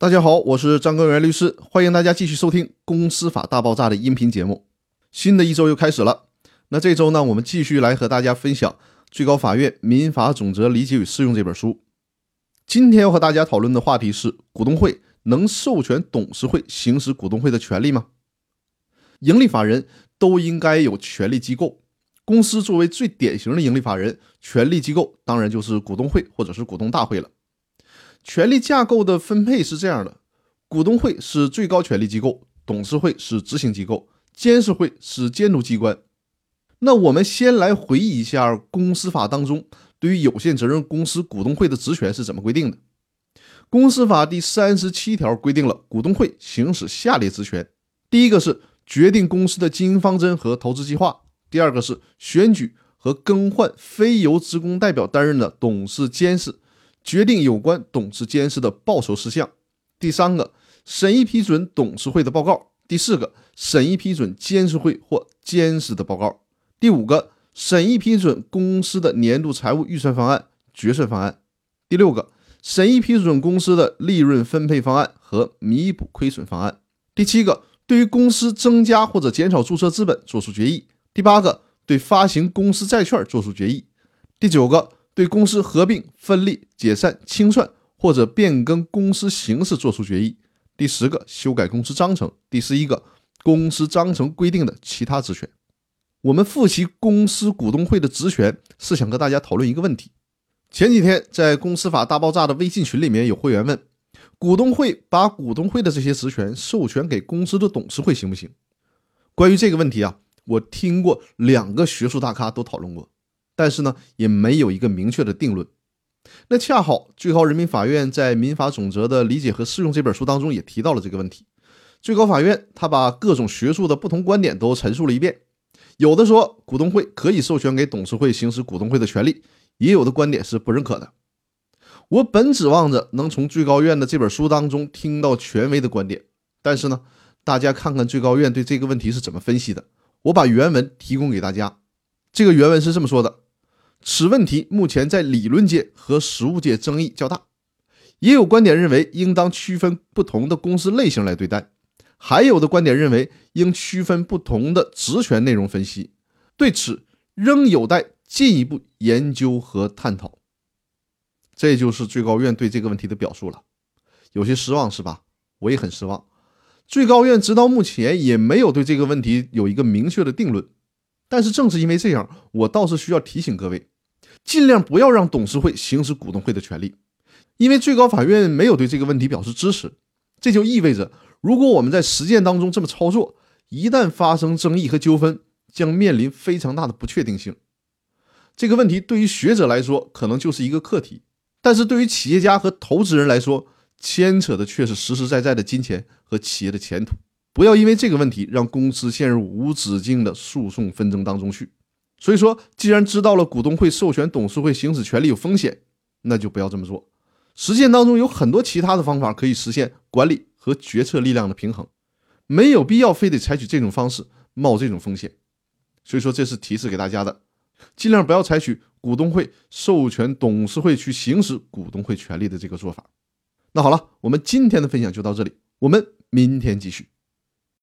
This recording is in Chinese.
大家好，我是张根源律师，欢迎大家继续收听《公司法大爆炸》的音频节目。新的一周又开始了，那这周呢，我们继续来和大家分享最高法院民法总则理解与适用这本书。今天要和大家讨论的话题是：股东会能授权董事会行使股东会的权利吗？盈利法人都应该有权利机构，公司作为最典型的盈利法人，权力机构当然就是股东会或者是股东大会了。权力架构的分配是这样的：股东会是最高权力机构，董事会是执行机构，监事会是监督机关。那我们先来回忆一下公司法当中对于有限责任公司股东会的职权是怎么规定的。公司法第三十七条规定了股东会行使下列职权：第一个是决定公司的经营方针和投资计划；第二个是选举和更换非由职工代表担任的董事监事。决定有关董事监事的报酬事项。第三个，审议批准董事会的报告。第四个，审议批准监事会或监事的报告。第五个，审议批准公司的年度财务预算方案、决算方案。第六个，审议批准公司的利润分配方案和弥补亏损方案。第七个，对于公司增加或者减少注册资本作出决议。第八个，对发行公司债券作出决议。第九个。对公司合并、分立、解散、清算或者变更公司形式作出决议。第十个，修改公司章程。第十一个，公司章程规定的其他职权。我们复习公司股东会的职权，是想和大家讨论一个问题。前几天在公司法大爆炸的微信群里面，有会员问：股东会把股东会的这些职权授权给公司的董事会行不行？关于这个问题啊，我听过两个学术大咖都讨论过。但是呢，也没有一个明确的定论。那恰好最高人民法院在《民法总则的理解和适用》这本书当中也提到了这个问题。最高法院他把各种学术的不同观点都陈述了一遍。有的说股东会可以授权给董事会行使股东会的权利，也有的观点是不认可的。我本指望着能从最高院的这本书当中听到权威的观点，但是呢，大家看看最高院对这个问题是怎么分析的。我把原文提供给大家。这个原文是这么说的。此问题目前在理论界和实务界争议较大，也有观点认为应当区分不同的公司类型来对待，还有的观点认为应区分不同的职权内容分析。对此仍有待进一步研究和探讨。这就是最高院对这个问题的表述了，有些失望是吧？我也很失望。最高院直到目前也没有对这个问题有一个明确的定论。但是正是因为这样，我倒是需要提醒各位，尽量不要让董事会行使股东会的权利，因为最高法院没有对这个问题表示支持。这就意味着，如果我们在实践当中这么操作，一旦发生争议和纠纷，将面临非常大的不确定性。这个问题对于学者来说可能就是一个课题，但是对于企业家和投资人来说，牵扯的却是实实在在的金钱和企业的前途。不要因为这个问题让公司陷入无止境的诉讼纷争当中去。所以说，既然知道了股东会授权董事会行使权利有风险，那就不要这么做。实践当中有很多其他的方法可以实现管理和决策力量的平衡，没有必要非得采取这种方式冒这种风险。所以说，这是提示给大家的，尽量不要采取股东会授权董事会去行使股东会权利的这个做法。那好了，我们今天的分享就到这里，我们明天继续。